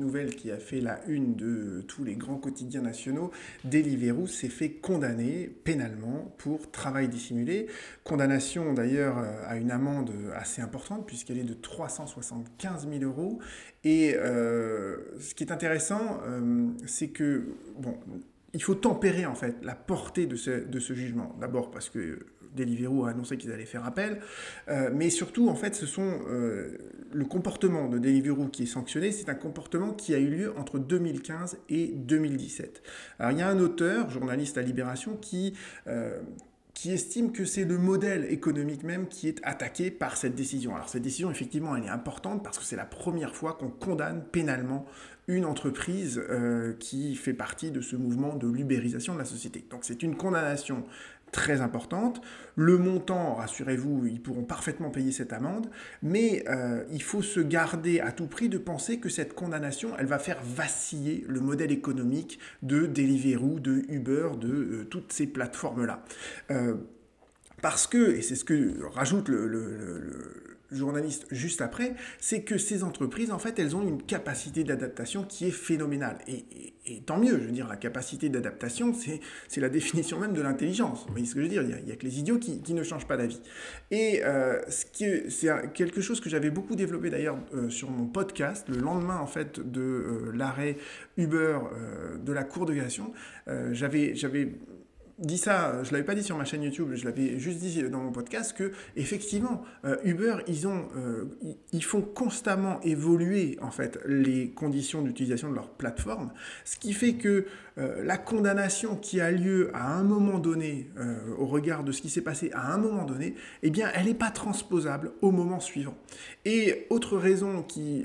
nouvelle qui a fait la une de tous les grands quotidiens nationaux, Deliveroo s'est fait condamner pénalement pour travail dissimulé. Condamnation d'ailleurs à une amende assez importante puisqu'elle est de 375 000 euros. Et euh, ce qui est intéressant, euh, c'est que, bon, il faut tempérer en fait la portée de ce, de ce jugement. D'abord parce que Deliveroo a annoncé qu'ils allaient faire appel, euh, mais surtout en fait ce sont euh, le comportement de Deliveroo qui est sanctionné, c'est un comportement qui a eu lieu entre 2015 et 2017. Alors il y a un auteur, journaliste à Libération, qui euh, qui estime que c'est le modèle économique même qui est attaqué par cette décision. Alors cette décision, effectivement, elle est importante parce que c'est la première fois qu'on condamne pénalement une entreprise qui fait partie de ce mouvement de l'ubérisation de la société. Donc c'est une condamnation très importante. Le montant, rassurez-vous, ils pourront parfaitement payer cette amende, mais euh, il faut se garder à tout prix de penser que cette condamnation, elle va faire vaciller le modèle économique de Deliveroo, de Uber, de euh, toutes ces plateformes-là. Euh, parce que, et c'est ce que rajoute le journaliste juste après, c'est que ces entreprises, en fait, elles ont une capacité d'adaptation qui est phénoménale. Et, tant mieux, je veux dire, la capacité d'adaptation, c'est la définition même de l'intelligence. Vous voyez ce que je veux dire Il n'y a, que les idiots qui, ne changent pas d'avis. Et euh, c'est quelque chose que j'avais beaucoup développé d'ailleurs euh, sur mon podcast, le lendemain, en fait, de euh, l'arrêt Uber de la Cour de cassation. j'avais dit ça, je l'avais pas dit sur ma chaîne YouTube, je l'avais juste dit dans mon podcast que effectivement euh, Uber ils ont euh, ils font constamment évoluer en fait les conditions d'utilisation de leur plateforme, ce qui fait que euh, la condamnation qui a lieu à un moment donné au regard de ce qui s'est passé à un moment donné, eh bien elle n'est pas transposable au moment suivant. Et autre raison qui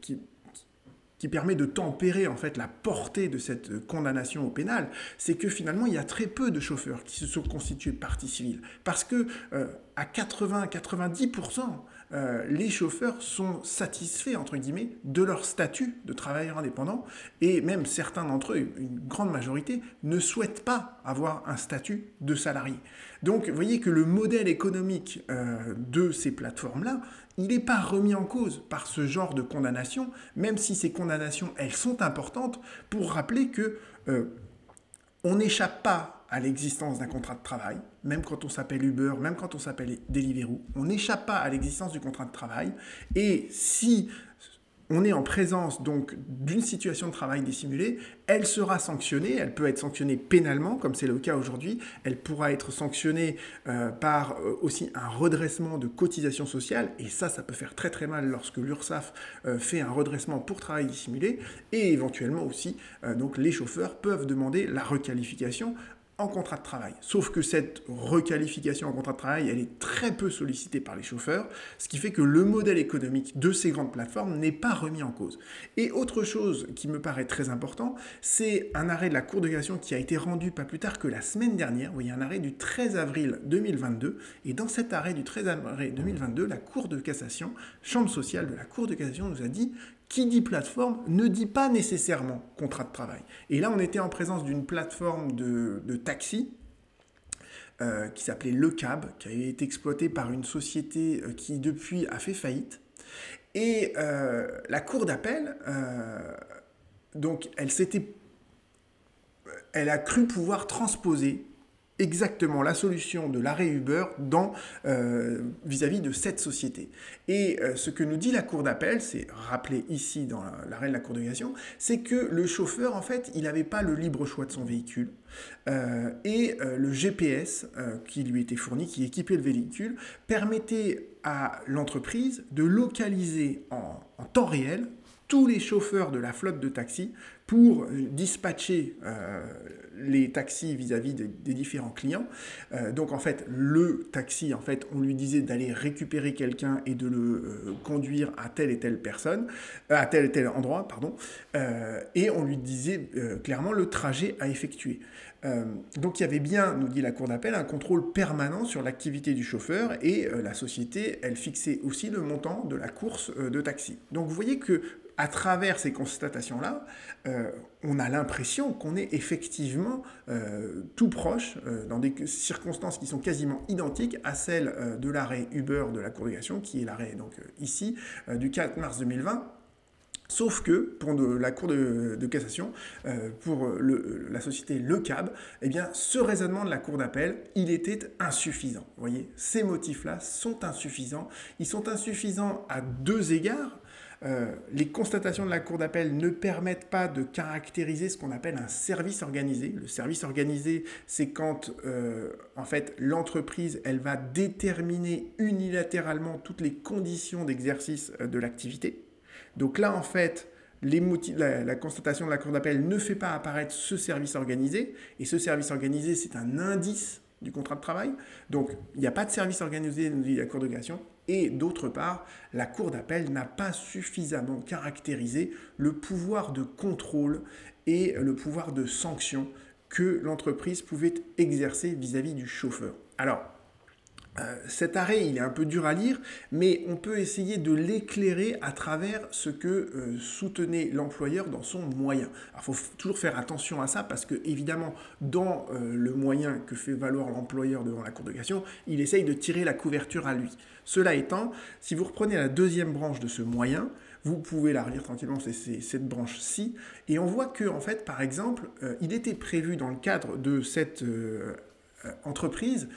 qui qui permet de tempérer en fait la portée de cette condamnation au pénal, c'est que finalement il y a très peu de chauffeurs qui se sont constitués partie civile, parce que euh, à 80-90%, euh, les chauffeurs sont satisfaits entre guillemets de leur statut de travailleur indépendant, et même certains d'entre eux, une grande majorité, ne souhaitent pas avoir un statut de salarié. Donc vous voyez que le modèle économique euh, de ces plateformes-là, il n'est pas remis en cause par ce genre de condamnation, même si ces condamnations, elles sont importantes pour rappeler que euh, on n'échappe pas à l'existence d'un contrat de travail, même quand on s'appelle Uber, même quand on s'appelle Deliveroo, on n'échappe pas à l'existence du contrat de travail. Et si on est en présence donc d'une situation de travail dissimulée, elle sera sanctionnée, elle peut être sanctionnée pénalement, comme c'est le cas aujourd'hui, elle pourra être sanctionnée euh, par euh, aussi un redressement de cotisation sociale, et ça, ça peut faire très très mal lorsque l'URSSAF euh, fait un redressement pour travail dissimulé, et éventuellement aussi, donc les chauffeurs peuvent demander la requalification en contrat de travail. Sauf que cette requalification en contrat de travail, elle est très peu sollicitée par les chauffeurs, ce qui fait que le modèle économique de ces grandes plateformes n'est pas remis en cause. Et autre chose qui me paraît très important, c'est un arrêt de la Cour de cassation qui a été rendu pas plus tard que la semaine dernière. Voyez, un arrêt du 13 avril 2022. Et dans cet arrêt du 13 avril 2022, la Cour de cassation, chambre sociale de la Cour de cassation, nous a dit qui dit plateforme ne dit pas nécessairement contrat de travail. Et là, on était en présence d'une plateforme de, taxi euh, qui s'appelait Le Cab, qui avait été exploitée par une société euh, qui depuis a fait faillite. Et euh, la cour d'appel, donc elle s'était, elle a cru pouvoir transposer exactement la solution de l'arrêt Uber euh, vis-à-vis de cette société. Et euh, ce que nous dit la Cour d'appel, c'est rappelé ici dans l'arrêt de la Cour de cassation, c'est que le chauffeur, en fait, il n'avait pas le libre choix de son véhicule. Euh, et le GPS qui lui était fourni, qui équipait le véhicule, permettait à l'entreprise de localiser en temps réel tous les chauffeurs de la flotte de taxis pour dispatcher les taxis vis-à-vis des, différents clients. Euh, donc en fait, le taxi, en fait, on lui disait d'aller récupérer quelqu'un et de le euh, conduire à telle et telle personne, euh, à tel et tel endroit, pardon, et on lui disait clairement le trajet à effectuer. donc il y avait bien, nous dit la Cour d'appel, un contrôle permanent sur l'activité du chauffeur et la société, elle fixait aussi le montant de la course de taxi. Donc vous voyez que à travers ces constatations-là, euh, on a l'impression qu'on est effectivement euh, tout proche, euh, dans des circonstances qui sont quasiment identiques à celles de l'arrêt Uber de la Cour qui est l'arrêt donc ici du 4 mars 2020 Sauf que pour la Cour de, cassation, euh, pour la société Le Cab, eh bien, ce raisonnement de la Cour d'appel, il était insuffisant. Vous voyez, ces motifs-là sont insuffisants. Ils sont insuffisants à deux égards. Euh, les constatations de la Cour d'appel ne permettent pas de caractériser ce qu'on appelle un service organisé. Le service organisé, c'est quand euh, en fait l'entreprise elle va déterminer unilatéralement toutes les conditions d'exercice de l'activité. Donc là, en fait, la, constatation de la Cour d'appel ne fait pas apparaître ce service organisé, et ce service organisé, c'est un indice du contrat de travail. Donc, il n'y a pas de service organisé dans la Cour de cassation. Et d'autre part, la Cour d'appel n'a pas suffisamment caractérisé le pouvoir de contrôle et le pouvoir de sanction que l'entreprise pouvait exercer vis-à-vis -vis du chauffeur. Alors, cet arrêt, il est un peu dur à lire, mais on peut essayer de l'éclairer à travers ce que euh, soutenait l'employeur dans son moyen. il faut toujours faire attention à ça parce que, évidemment, dans euh, le moyen que fait valoir l'employeur devant la Cour de cassation, il essaye de tirer la couverture à lui. Cela étant, si vous reprenez la deuxième branche de ce moyen, vous pouvez la relire tranquillement, c'est cette branche-ci, et on voit que, en fait, par exemple, il était prévu dans le cadre de cette entreprise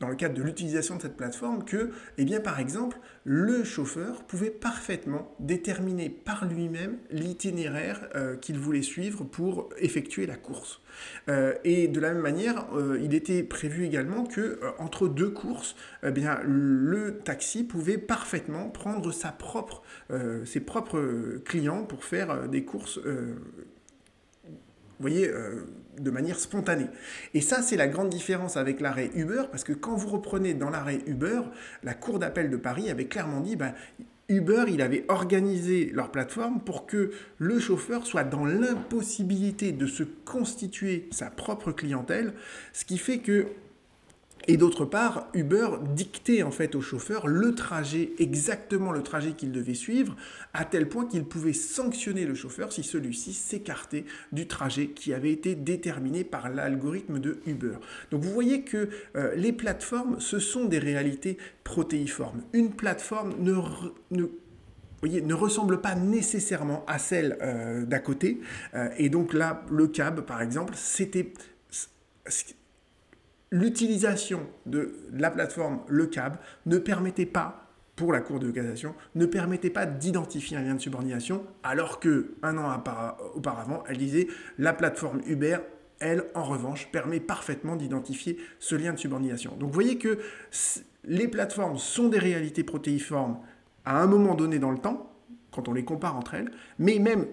dans le cadre de l'utilisation de cette plateforme que, eh bien, par exemple, le chauffeur pouvait parfaitement déterminer par lui-même l'itinéraire euh, qu'il voulait suivre pour effectuer la course. Euh, et de la même manière, euh, il était prévu également que entre deux courses, eh bien, le taxi pouvait parfaitement prendre sa propre, ses propres clients pour faire des courses vous voyez, de manière spontanée. Et ça, c'est la grande différence avec l'arrêt Uber, parce que quand vous reprenez dans l'arrêt Uber, la Cour d'appel de Paris avait clairement dit, ben, Uber, il avait organisé leur plateforme pour que le chauffeur soit dans l'impossibilité de se constituer sa propre clientèle, ce qui fait que et d'autre part, Uber dictait en fait au chauffeur le trajet, exactement le trajet qu'il devait suivre, à tel point qu'il pouvait sanctionner le chauffeur si celui-ci s'écartait du trajet qui avait été déterminé par l'algorithme de Uber. Donc vous voyez que euh, les plateformes, ce sont des réalités protéiformes. Une plateforme ne, ne ressemble pas nécessairement à celle euh, d'à côté. Euh, et donc là, le cab, par exemple, c'était l'utilisation de la plateforme Le Cab ne permettait pas, pour la Cour de cassation, ne permettait pas d'identifier un lien de subordination, alors que un an auparavant, elle disait la plateforme Uber elle, en revanche, permet parfaitement d'identifier ce lien de subordination. Donc vous voyez que les plateformes sont des réalités protéiformes à un moment donné dans le temps, quand on les compare entre elles, mais même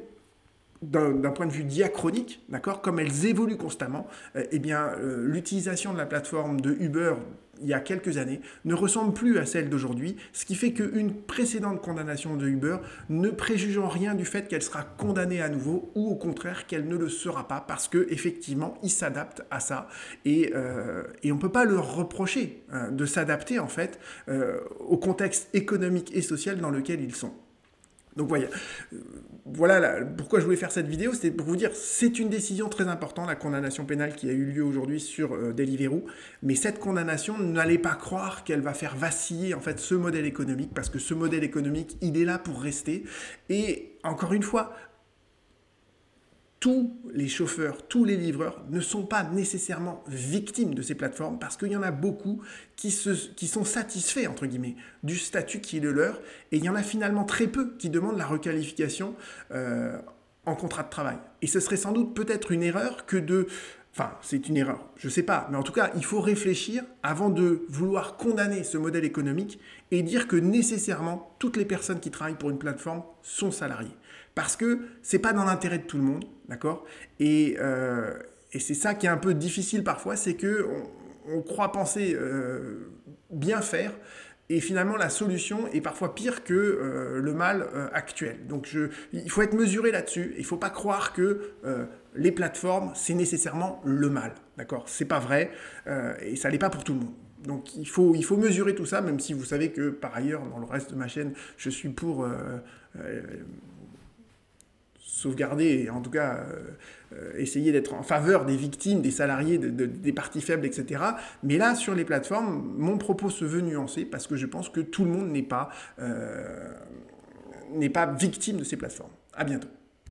d'un point de vue diachronique, d'accord, comme elles évoluent constamment, euh, eh bien, euh, l'utilisation de la plateforme de Uber il y a quelques années ne ressemble plus à celle d'aujourd'hui, ce qui fait qu'une précédente condamnation de Uber ne préjuge en rien du fait qu'elle sera condamnée à nouveau ou au contraire qu'elle ne le sera pas parce que effectivement ils s'adaptent à ça et, euh, on ne peut pas leur reprocher hein, de s'adapter en fait au contexte économique et social dans lequel ils sont. Donc voilà, voilà pourquoi je voulais faire cette vidéo, c'était pour vous dire c'est une décision très importante, la condamnation pénale qui a eu lieu aujourd'hui sur euh, Deliveroo, mais cette condamnation, n'allez pas croire qu'elle va faire vaciller en fait ce modèle économique, parce que ce modèle économique, il est là pour rester. Et encore une fois, tous les chauffeurs, tous les livreurs ne sont pas nécessairement victimes de ces plateformes parce qu'il y en a beaucoup qui, sont satisfaits, entre guillemets, du statut qui est le leur et il y en a finalement très peu qui demandent la requalification euh, en contrat de travail. Et ce serait sans doute peut-être une erreur que de... Enfin, c'est une erreur, je ne sais pas, mais en tout cas, il faut réfléchir avant de vouloir condamner ce modèle économique et dire que nécessairement toutes les personnes qui travaillent pour une plateforme sont salariées. Parce que c'est pas dans l'intérêt de tout le monde, d'accord? Euh, et, c'est ça qui est un peu difficile parfois, c'est que on, croit penser euh, bien faire, et finalement la solution est parfois pire que euh, le mal actuel. Donc je, il faut être mesuré là-dessus. Il ne faut pas croire que les plateformes c'est nécessairement le mal, d'accord? C'est pas vrai, et ça n'est pas pour tout le monde. Donc il faut, il faut mesurer tout ça, même si vous savez que par ailleurs, dans le reste de ma chaîne, je suis pour sauvegarder, et en tout cas euh, essayer d'être en faveur des victimes, des salariés, des parties faibles, etc. Mais là, sur les plateformes, mon propos se veut nuancer parce que je pense que tout le monde n'est pas... Euh, pas victime de ces plateformes. À bientôt.